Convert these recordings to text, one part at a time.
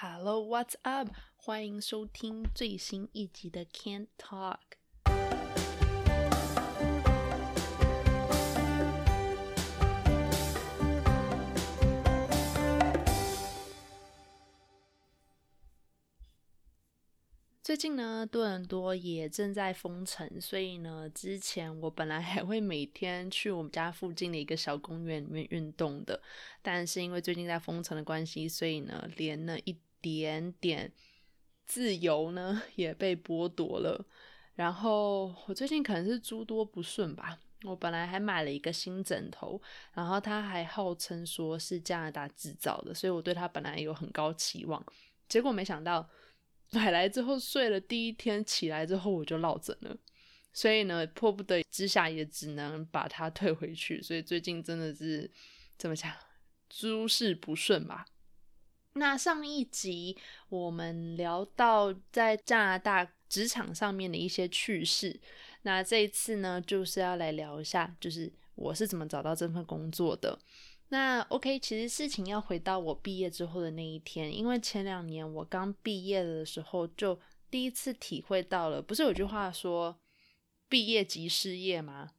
Hello, what's up？欢迎收听最新一集的 Can't Talk。最近呢，多伦多也正在封城，所以呢，之前我本来还会每天去我们家附近的一个小公园里面运动的，但是因为最近在封城的关系，所以呢，连那一点点自由呢 也被剥夺了。然后我最近可能是诸多不顺吧，我本来还买了一个新枕头，然后它还号称说是加拿大制造的，所以我对它本来有很高期望，结果没想到。买来之后睡了第一天起来之后我就落枕了，所以呢迫不得已之下也只能把它退回去。所以最近真的是怎么讲，诸事不顺吧。那上一集我们聊到在加拿大职场上面的一些趣事，那这一次呢就是要来聊一下，就是我是怎么找到这份工作的。那 OK，其实事情要回到我毕业之后的那一天，因为前两年我刚毕业的时候，就第一次体会到了，不是有句话说“毕业即失业”吗？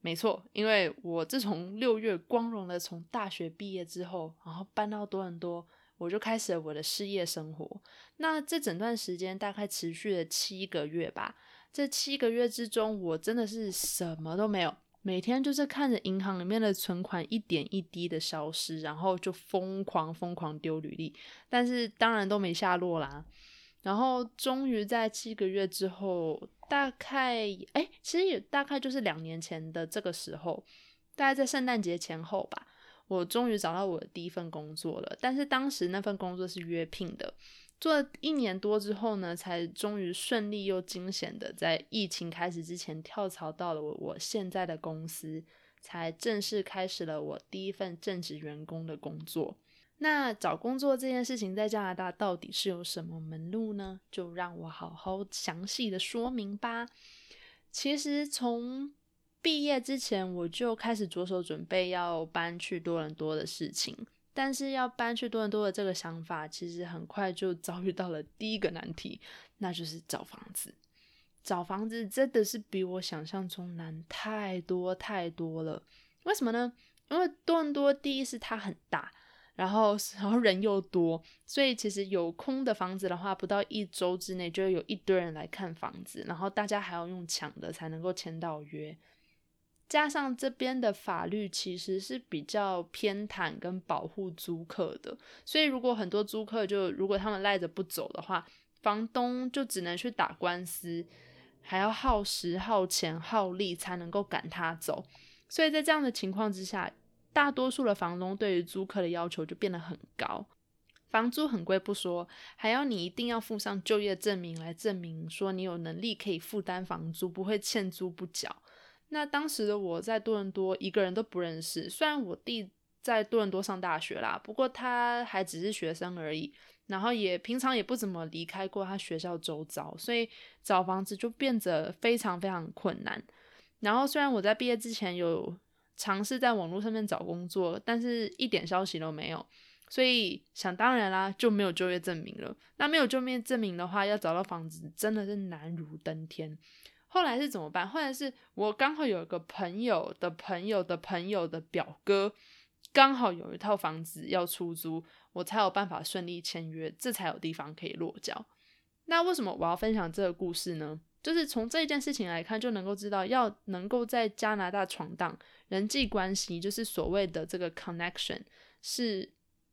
没错，因为我自从六月光荣的从大学毕业之后，然后搬到多伦多，我就开始了我的失业生活。那这整段时间大概持续了七个月吧，这七个月之中，我真的是什么都没有。每天就是看着银行里面的存款一点一滴的消失，然后就疯狂疯狂丢履历，但是当然都没下落啦。然后终于在七个月之后，大概哎，其实也大概就是两年前的这个时候，大概在圣诞节前后吧，我终于找到我的第一份工作了。但是当时那份工作是约聘的。做了一年多之后呢，才终于顺利又惊险的在疫情开始之前跳槽到了我我现在的公司，才正式开始了我第一份正职员工的工作。那找工作这件事情在加拿大到底是有什么门路呢？就让我好好详细的说明吧。其实从毕业之前我就开始着手准备要搬去多伦多的事情。但是要搬去多伦多的这个想法，其实很快就遭遇到了第一个难题，那就是找房子。找房子真的是比我想象中难太多太多了。为什么呢？因为多伦多第一是它很大，然后然后人又多，所以其实有空的房子的话，不到一周之内就会有一堆人来看房子，然后大家还要用抢的才能够签到约。加上这边的法律其实是比较偏袒跟保护租客的，所以如果很多租客就如果他们赖着不走的话，房东就只能去打官司，还要耗时、耗钱、耗力才能够赶他走。所以在这样的情况之下，大多数的房东对于租客的要求就变得很高，房租很贵不说，还要你一定要附上就业证明来证明说你有能力可以负担房租，不会欠租不缴。那当时的我在多伦多一个人都不认识，虽然我弟在多伦多上大学啦，不过他还只是学生而已，然后也平常也不怎么离开过他学校周遭，所以找房子就变得非常非常困难。然后虽然我在毕业之前有尝试在网络上面找工作，但是一点消息都没有，所以想当然啦就没有就业证明了。那没有就业证明的话，要找到房子真的是难如登天。后来是怎么办？后来是我刚好有一个朋友的朋友的朋友的表哥，刚好有一套房子要出租，我才有办法顺利签约，这才有地方可以落脚。那为什么我要分享这个故事呢？就是从这一件事情来看，就能够知道，要能够在加拿大闯荡，人际关系就是所谓的这个 connection 是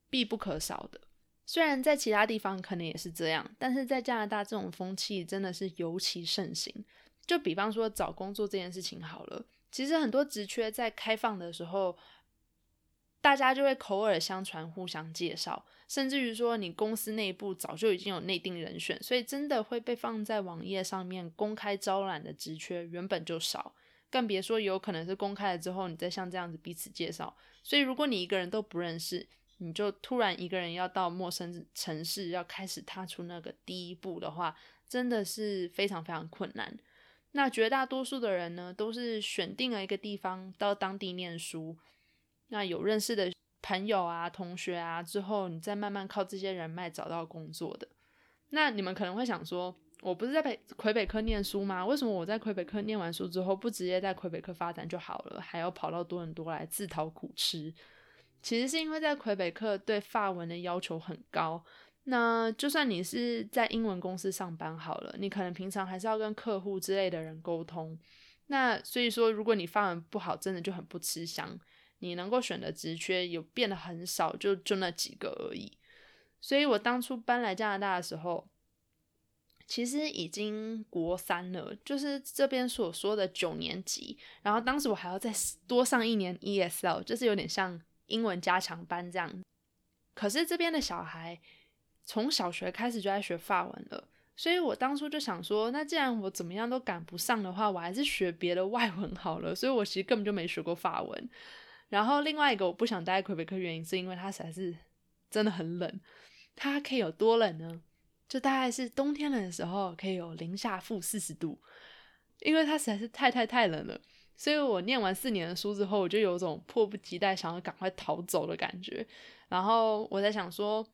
必不可少的。虽然在其他地方可能也是这样，但是在加拿大这种风气真的是尤其盛行。就比方说找工作这件事情好了，其实很多职缺在开放的时候，大家就会口耳相传，互相介绍，甚至于说你公司内部早就已经有内定人选，所以真的会被放在网页上面公开招揽的职缺原本就少，更别说有可能是公开了之后，你再像这样子彼此介绍。所以如果你一个人都不认识，你就突然一个人要到陌生城市要开始踏出那个第一步的话，真的是非常非常困难。那绝大多数的人呢，都是选定了一个地方到当地念书。那有认识的朋友啊、同学啊，之后你再慢慢靠这些人脉找到工作的。那你们可能会想说，我不是在北魁北克念书吗？为什么我在魁北克念完书之后，不直接在魁北克发展就好了，还要跑到多伦多来自讨苦吃？其实是因为在魁北克对法文的要求很高。那就算你是在英文公司上班好了，你可能平常还是要跟客户之类的人沟通。那所以说，如果你发文不好，真的就很不吃香。你能够选的职缺有变得很少，就就那几个而已。所以我当初搬来加拿大的时候，其实已经国三了，就是这边所说的九年级。然后当时我还要再多上一年 ESL，就是有点像英文加强班这样。可是这边的小孩从小学开始就在学法文了，所以我当初就想说，那既然我怎么样都赶不上的话，我还是学别的外文好了。所以我其实根本就没学过法文。然后另外一个我不想待魁北克原因，是因为它实在是真的很冷。它可以有多冷呢？就大概是冬天冷的时候，可以有零下负四十度。因为它实在是太太太冷了，所以我念完四年的书之后，我就有种迫不及待想要赶快逃走的感觉。然后我在想说，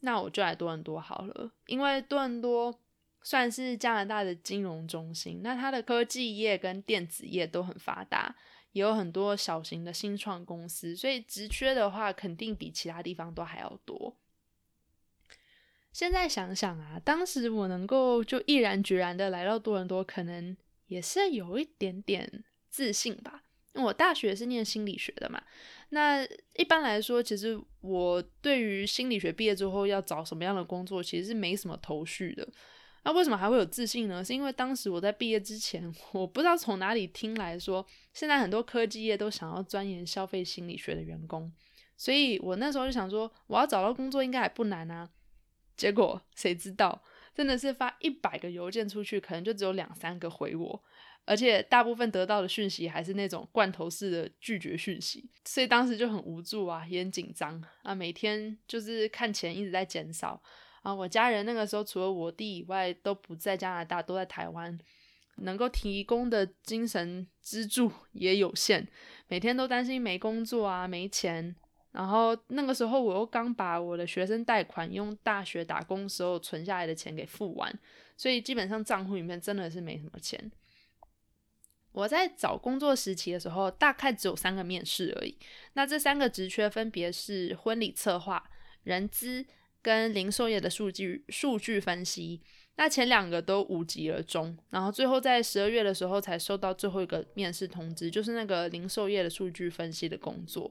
那我就来多伦多好了，因为多伦多算是加拿大的金融中心，那它的科技业跟电子业都很发达，也有很多小型的新创公司，所以职缺的话，肯定比其他地方都还要多。现在想想啊，当时我能够就毅然决然的来到多伦多，可能也是有一点点自信吧。因为我大学是念心理学的嘛，那一般来说，其实我对于心理学毕业之后要找什么样的工作，其实是没什么头绪的。那为什么还会有自信呢？是因为当时我在毕业之前，我不知道从哪里听来说，现在很多科技业都想要钻研消费心理学的员工，所以我那时候就想说，我要找到工作应该还不难啊。结果谁知道，真的是发一百个邮件出去，可能就只有两三个回我，而且大部分得到的讯息还是那种罐头式的拒绝讯息，所以当时就很无助啊，也很紧张啊，每天就是看钱一直在减少啊。我家人那个时候除了我弟以外都不在加拿大，都在台湾，能够提供的精神支柱也有限，每天都担心没工作啊，没钱。然后那个时候我又刚把我的学生贷款用大学打工时候存下来的钱给付完，所以基本上账户里面真的是没什么钱。我在找工作时期的时候，大概只有三个面试而已。那这三个职缺分别是婚礼策划、人资跟零售业的数据数据分析。那前两个都无疾而终，然后最后在十二月的时候才收到最后一个面试通知，就是那个零售业的数据分析的工作。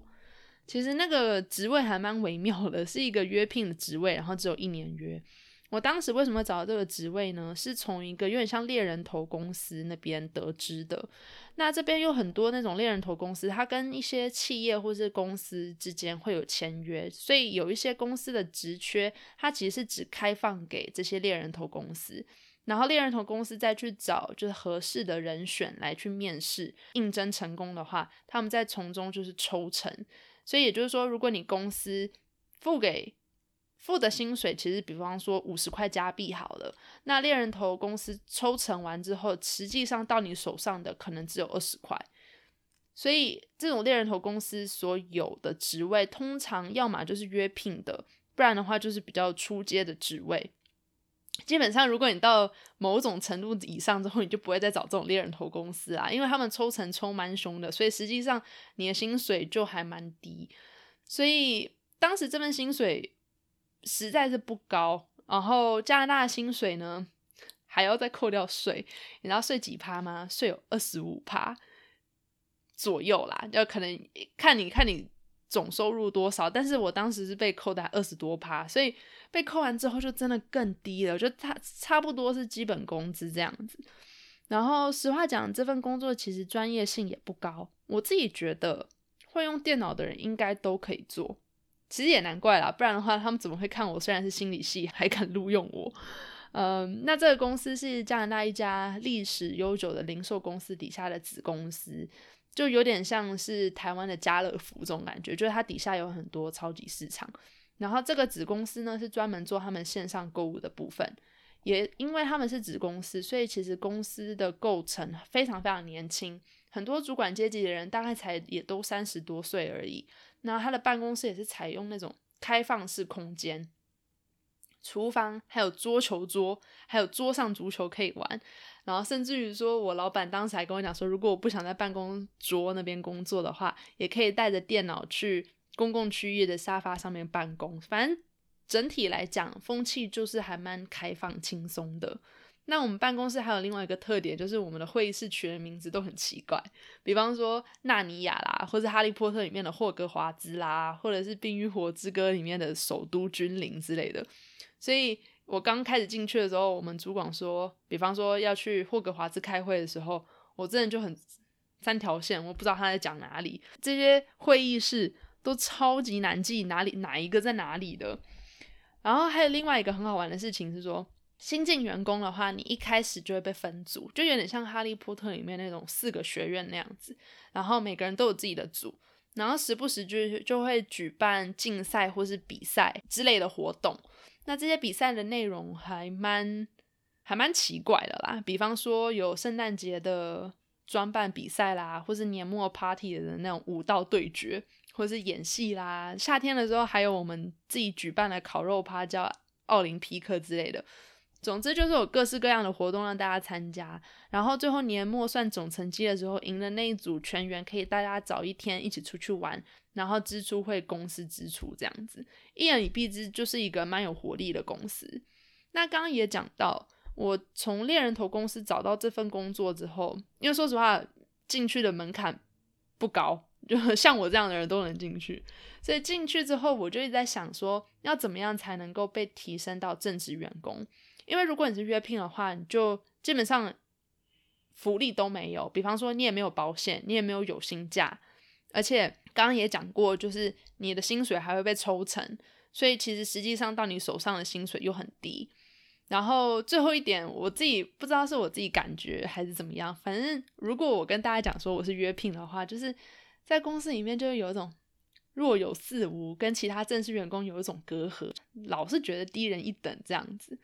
其实那个职位还蛮微妙的，是一个约聘的职位，然后只有一年约。我当时为什么找到这个职位呢？是从一个有点像猎人头公司那边得知的。那这边有很多那种猎人头公司，它跟一些企业或是公司之间会有签约，所以有一些公司的职缺，它其实是只开放给这些猎人头公司，然后猎人头公司再去找就是合适的人选来去面试，应征成功的话，他们再从中就是抽成。所以也就是说，如果你公司付给付的薪水，其实比方说五十块加币好了，那猎人头公司抽成完之后，实际上到你手上的可能只有二十块。所以这种猎人头公司所有的职位，通常要么就是约聘的，不然的话就是比较出阶的职位。基本上，如果你到某种程度以上之后，你就不会再找这种猎人头公司啊，因为他们抽成抽蛮凶的，所以实际上你的薪水就还蛮低。所以当时这份薪水实在是不高，然后加拿大薪水呢还要再扣掉税，你知道税几趴吗？税有二十五趴左右啦，就可能看你看你。总收入多少？但是我当时是被扣的二十多趴，所以被扣完之后就真的更低了，就差差不多是基本工资这样子。然后实话讲，这份工作其实专业性也不高，我自己觉得会用电脑的人应该都可以做。其实也难怪啦，不然的话他们怎么会看我？虽然是心理系，还敢录用我？嗯，那这个公司是加拿大一家历史悠久的零售公司底下的子公司。就有点像是台湾的家乐福这种感觉，就是它底下有很多超级市场，然后这个子公司呢是专门做他们线上购物的部分，也因为他们是子公司，所以其实公司的构成非常非常年轻，很多主管阶级的人大概才也都三十多岁而已。那他的办公室也是采用那种开放式空间，厨房还有桌球桌，还有桌上足球可以玩。然后甚至于说，我老板当时还跟我讲说，如果我不想在办公桌那边工作的话，也可以带着电脑去公共区域的沙发上面办公。反正整体来讲，风气就是还蛮开放、轻松的。那我们办公室还有另外一个特点，就是我们的会议室取的名字都很奇怪，比方说纳尼亚啦，或者哈利波特里面的霍格华兹啦，或者是冰与火之歌里面的首都君临之类的。所以我刚开始进去的时候，我们主管说，比方说要去霍格华兹开会的时候，我真的就很三条线，我不知道他在讲哪里。这些会议室都超级难记，哪里哪一个在哪里的。然后还有另外一个很好玩的事情是说。新进员工的话，你一开始就会被分组，就有点像《哈利波特》里面那种四个学院那样子，然后每个人都有自己的组，然后时不时就就会举办竞赛或是比赛之类的活动。那这些比赛的内容还蛮还蛮奇怪的啦，比方说有圣诞节的装扮比赛啦，或是年末 party 的那种舞蹈对决，或是演戏啦。夏天的时候还有我们自己举办的烤肉趴，叫奥林匹克之类的。总之就是有各式各样的活动让大家参加，然后最后年末算总成绩的时候，赢的那一组全员可以大家早一天一起出去玩，然后支出会公司支出这样子，一言以蔽之就是一个蛮有活力的公司。那刚刚也讲到，我从猎人头公司找到这份工作之后，因为说实话进去的门槛不高，就像我这样的人都能进去，所以进去之后我就一直在想说，要怎么样才能够被提升到正职员工。因为如果你是约聘的话，你就基本上福利都没有，比方说你也没有保险，你也没有有薪假，而且刚刚也讲过，就是你的薪水还会被抽成，所以其实实际上到你手上的薪水又很低。然后最后一点，我自己不知道是我自己感觉还是怎么样，反正如果我跟大家讲说我是约聘的话，就是在公司里面就会有一种若有似无，跟其他正式员工有一种隔阂，老是觉得低人一等这样子。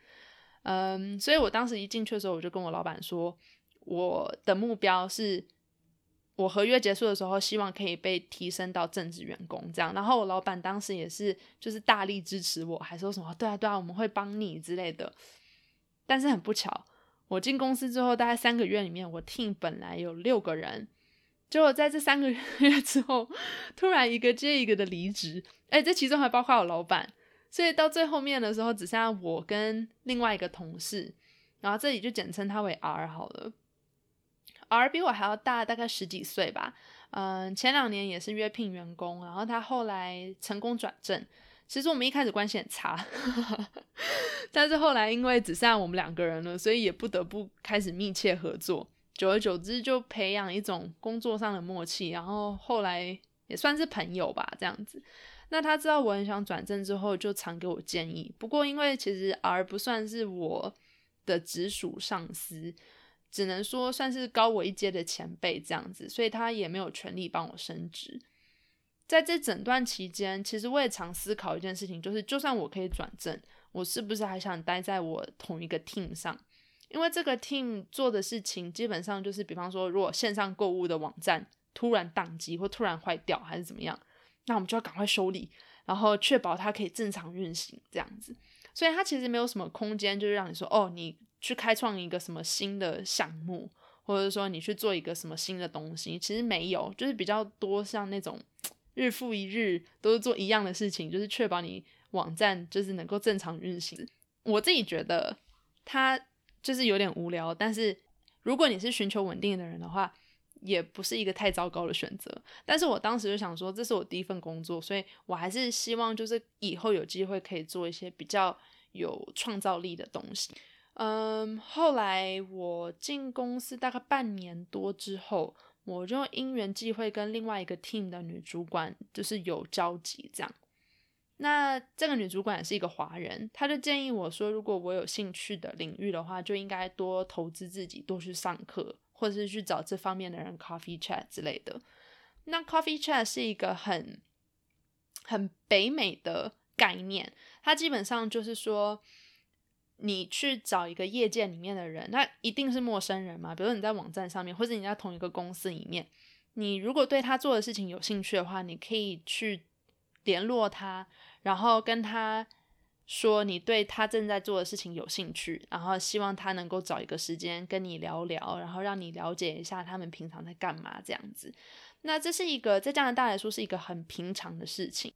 嗯，所以我当时一进去的时候，我就跟我老板说，我的目标是，我合约结束的时候，希望可以被提升到正职员工这样。然后我老板当时也是，就是大力支持我，还说什么对啊对啊，我们会帮你之类的。但是很不巧，我进公司之后，大概三个月里面，我 team 本来有六个人，结果在这三个 月之后，突然一个接一个的离职，哎，这其中还包括我老板。所以到最后面的时候，只剩下我跟另外一个同事，然后这里就简称他为 R 好了。R 比我还要大，大概十几岁吧。嗯，前两年也是约聘员工，然后他后来成功转正。其实我们一开始关系很差，但是后来因为只剩下我们两个人了，所以也不得不开始密切合作。久而久之，就培养一种工作上的默契，然后后来也算是朋友吧，这样子。那他知道我很想转正之后，就常给我建议。不过因为其实 R 不算是我的直属上司，只能说算是高我一阶的前辈这样子，所以他也没有权利帮我升职。在这整段期间，其实我也常思考一件事情，就是就算我可以转正，我是不是还想待在我同一个 team 上？因为这个 team 做的事情基本上就是，比方说，如果线上购物的网站突然宕机或突然坏掉，还是怎么样？那我们就要赶快修理，然后确保它可以正常运行，这样子。所以它其实没有什么空间，就是让你说哦，你去开创一个什么新的项目，或者说你去做一个什么新的东西，其实没有，就是比较多像那种 日复一日都是做一样的事情，就是确保你网站就是能够正常运行。我自己觉得它就是有点无聊，但是如果你是寻求稳定的人的话。也不是一个太糟糕的选择，但是我当时就想说，这是我第一份工作，所以我还是希望就是以后有机会可以做一些比较有创造力的东西。嗯，后来我进公司大概半年多之后，我就因缘际会跟另外一个 team 的女主管就是有交集，这样。那这个女主管也是一个华人，她就建议我说，如果我有兴趣的领域的话，就应该多投资自己，多去上课。或者是去找这方面的人，coffee chat 之类的。那 coffee chat 是一个很很北美的概念，它基本上就是说，你去找一个业界里面的人，那一定是陌生人嘛？比如说你在网站上面，或者你在同一个公司里面，你如果对他做的事情有兴趣的话，你可以去联络他，然后跟他说你对他正在做的事情有兴趣，然后希望他能够找一个时间跟你聊聊，然后让你了解一下他们平常在干嘛这样子。那这是一个在加拿大来说是一个很平常的事情。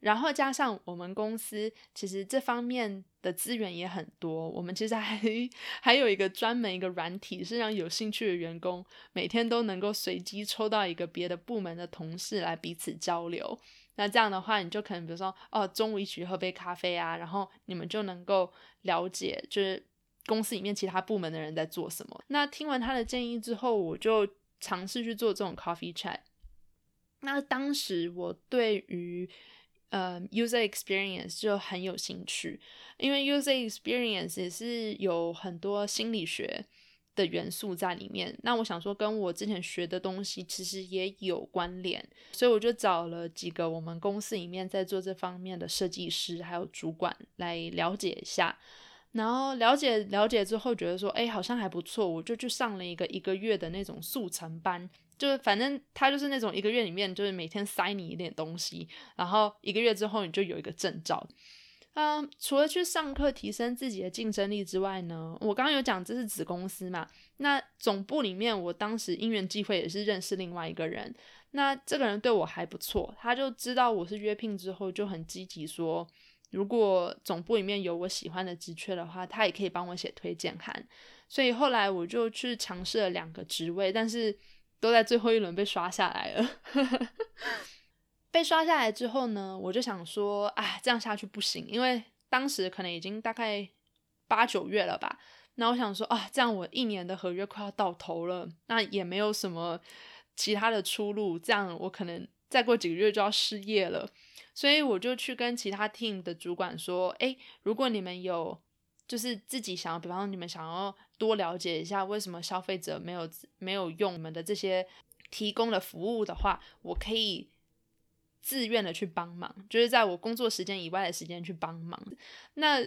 然后加上我们公司其实这方面的资源也很多，我们其实还 还有一个专门一个软体，是让有兴趣的员工每天都能够随机抽到一个别的部门的同事来彼此交流。那这样的话，你就可能比如说哦，中午一起喝杯咖啡啊，然后你们就能够了解就是公司里面其他部门的人在做什么。那听完他的建议之后，我就尝试去做这种 coffee chat。那当时我对于呃，user experience 就很有兴趣，因为 user experience 也是有很多心理学的元素在里面。那我想说，跟我之前学的东西其实也有关联，所以我就找了几个我们公司里面在做这方面的设计师还有主管来了解一下。然后了解了解之后，觉得说，哎，好像还不错，我就去上了一个一个月的那种速成班。就是反正他就是那种一个月里面就是每天塞你一点东西，然后一个月之后你就有一个证照。嗯，除了去上课提升自己的竞争力之外呢，我刚刚有讲这是子公司嘛，那总部里面我当时因缘际会也是认识另外一个人，那这个人对我还不错，他就知道我是约聘之后就很积极说，如果总部里面有我喜欢的职缺的话，他也可以帮我写推荐函。所以后来我就去尝试了两个职位，但是。都在最后一轮被刷下来了。被刷下来之后呢，我就想说，哎，这样下去不行，因为当时可能已经大概八九月了吧。那我想说，啊，这样我一年的合约快要到头了，那也没有什么其他的出路，这样我可能再过几个月就要失业了。所以我就去跟其他 team 的主管说，哎，如果你们有。就是自己想要，比方说你们想要多了解一下为什么消费者没有没有用我们的这些提供的服务的话，我可以自愿的去帮忙，就是在我工作时间以外的时间去帮忙。那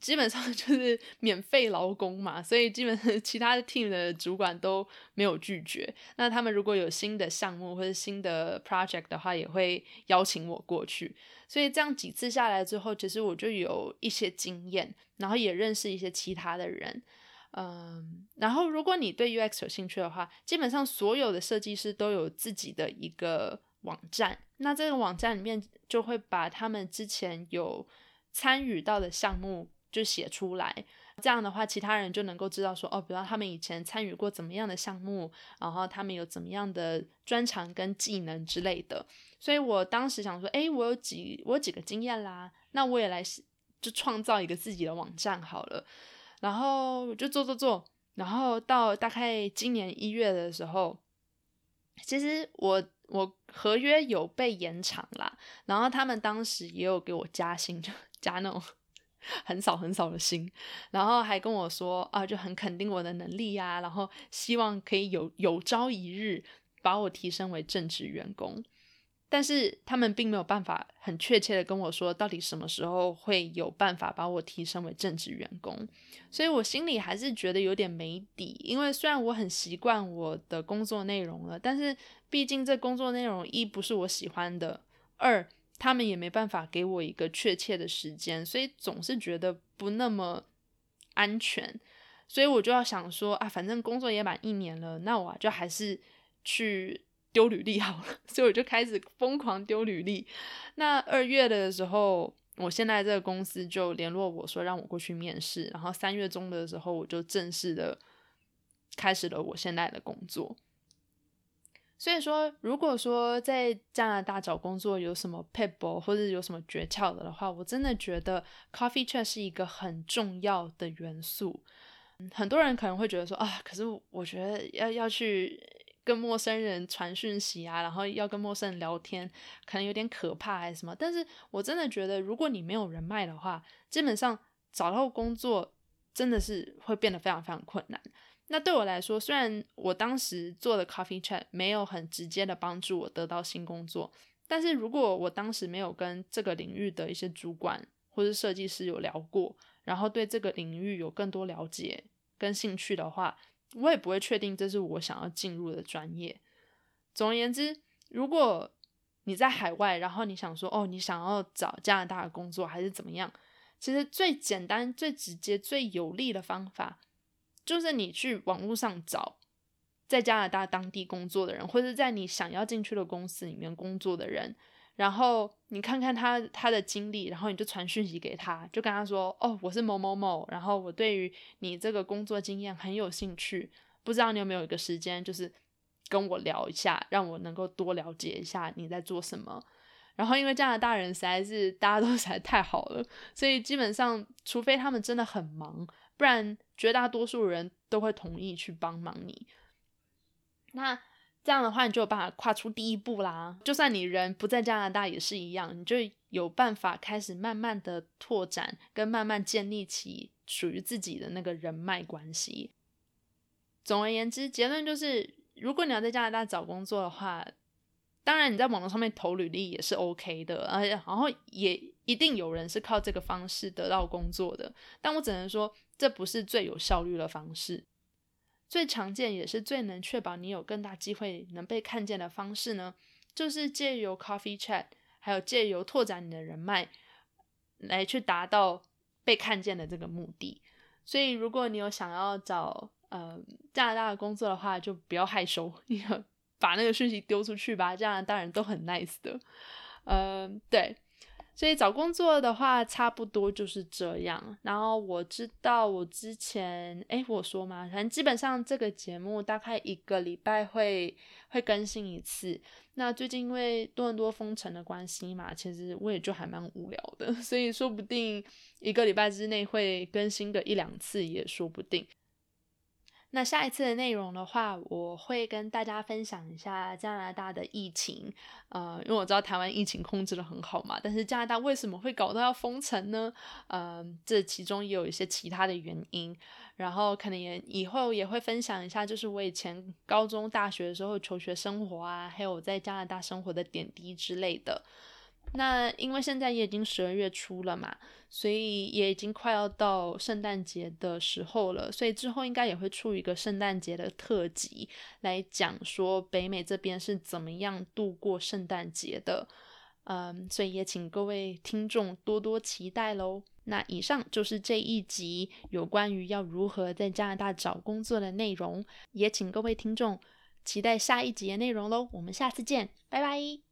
基本上 就是免费劳工嘛，所以基本上 其他的 team 的主管都没有拒绝。那他们如果有新的项目或者新的 project 的话，也会邀请我过去。所以这样几次下来之后，其实我就有一些经验，然后也认识一些其他的人，嗯，然后如果你对 UX 有兴趣的话，基本上所有的设计师都有自己的一个网站，那这个网站里面就会把他们之前有参与到的项目就写出来。这样的话，其他人就能够知道说，哦，比方他们以前参与过怎么样的项目，然后他们有怎么样的专长跟技能之类的。所以我当时想说，哎，我有几我有几个经验啦，那我也来就创造一个自己的网站好了。然后就做做做，然后到大概今年一月的时候，其实我我合约有被延长啦，然后他们当时也有给我加薪，就加那种。很少很少的薪，然后还跟我说啊，就很肯定我的能力呀，然后希望可以有有朝一日把我提升为正职员工，但是他们并没有办法很确切的跟我说到底什么时候会有办法把我提升为正职员工，所以我心里还是觉得有点没底，因为虽然我很习惯我的工作内容了，但是毕竟这工作内容一不是我喜欢的，二。他们也没办法给我一个确切的时间，所以总是觉得不那么安全，所以我就要想说啊，反正工作也满一年了，那我就还是去丢履历好了。所以我就开始疯狂丢履历。那二月的时候，我现在这个公司就联络我说让我过去面试，然后三月中的时候，我就正式的开始了我现在的工作。所以说，如果说在加拿大找工作有什么 p e p 或者有什么诀窍的的话，我真的觉得 coffee chat 是一个很重要的元素。很多人可能会觉得说啊，可是我觉得要要去跟陌生人传讯息啊，然后要跟陌生人聊天，可能有点可怕还是什么。但是我真的觉得，如果你没有人脉的话，基本上找到工作真的是会变得非常非常困难。那对我来说，虽然我当时做的 coffee chat 没有很直接的帮助我得到新工作，但是如果我当时没有跟这个领域的一些主管或是设计师有聊过，然后对这个领域有更多了解跟兴趣的话，我也不会确定这是我想要进入的专业。总而言之，如果你在海外，然后你想说哦，你想要找加拿大的工作还是怎么样？其实最简单、最直接、最有利的方法，就是你去网络上找在加拿大当地工作的人，或者在你想要进去的公司里面工作的人。然后你看看他他的经历，然后你就传讯息给他，就跟他说：“哦，我是某某某，然后我对于你这个工作经验很有兴趣，不知道你有没有一个时间，就是跟我聊一下，让我能够多了解一下你在做什么。”然后因为加拿大人实在是大家都实在太好了，所以基本上除非他们真的很忙，不然绝大多数人都会同意去帮忙你。那。这样的话，你就有办法跨出第一步啦。就算你人不在加拿大也是一样，你就有办法开始慢慢的拓展，跟慢慢建立起属于自己的那个人脉关系。总而言之，结论就是，如果你要在加拿大找工作的话，当然你在网络上面投履历也是 OK 的，而且然后也一定有人是靠这个方式得到工作的。但我只能说，这不是最有效率的方式。最常见也是最能确保你有更大机会能被看见的方式呢，就是借由 coffee chat，还有借由拓展你的人脉，来去达到被看见的这个目的。所以，如果你有想要找呃加拿大的工作的话，就不要害羞，你把那个讯息丢出去吧。加拿大人都很 nice 的，嗯，对。所以找工作的话，差不多就是这样。然后我知道我之前，哎，我说嘛，反正基本上这个节目大概一个礼拜会会更新一次。那最近因为多伦多封城的关系嘛，其实我也就还蛮无聊的，所以说不定一个礼拜之内会更新个一两次也说不定。那下一次的内容的话，我会跟大家分享一下加拿大的疫情，呃，因为我知道台湾疫情控制的很好嘛，但是加拿大为什么会搞到要封城呢？呃，这其中也有一些其他的原因，然后可能也以后也会分享一下，就是我以前高中、大学的时候求学生活啊，还有我在加拿大生活的点滴之类的。那因为现在也已经十二月初了嘛，所以也已经快要到圣诞节的时候了，所以之后应该也会出一个圣诞节的特辑，来讲说北美这边是怎么样度过圣诞节的。嗯，所以也请各位听众多多期待喽。那以上就是这一集有关于要如何在加拿大找工作的内容，也请各位听众期待下一集的内容喽。我们下次见，拜拜。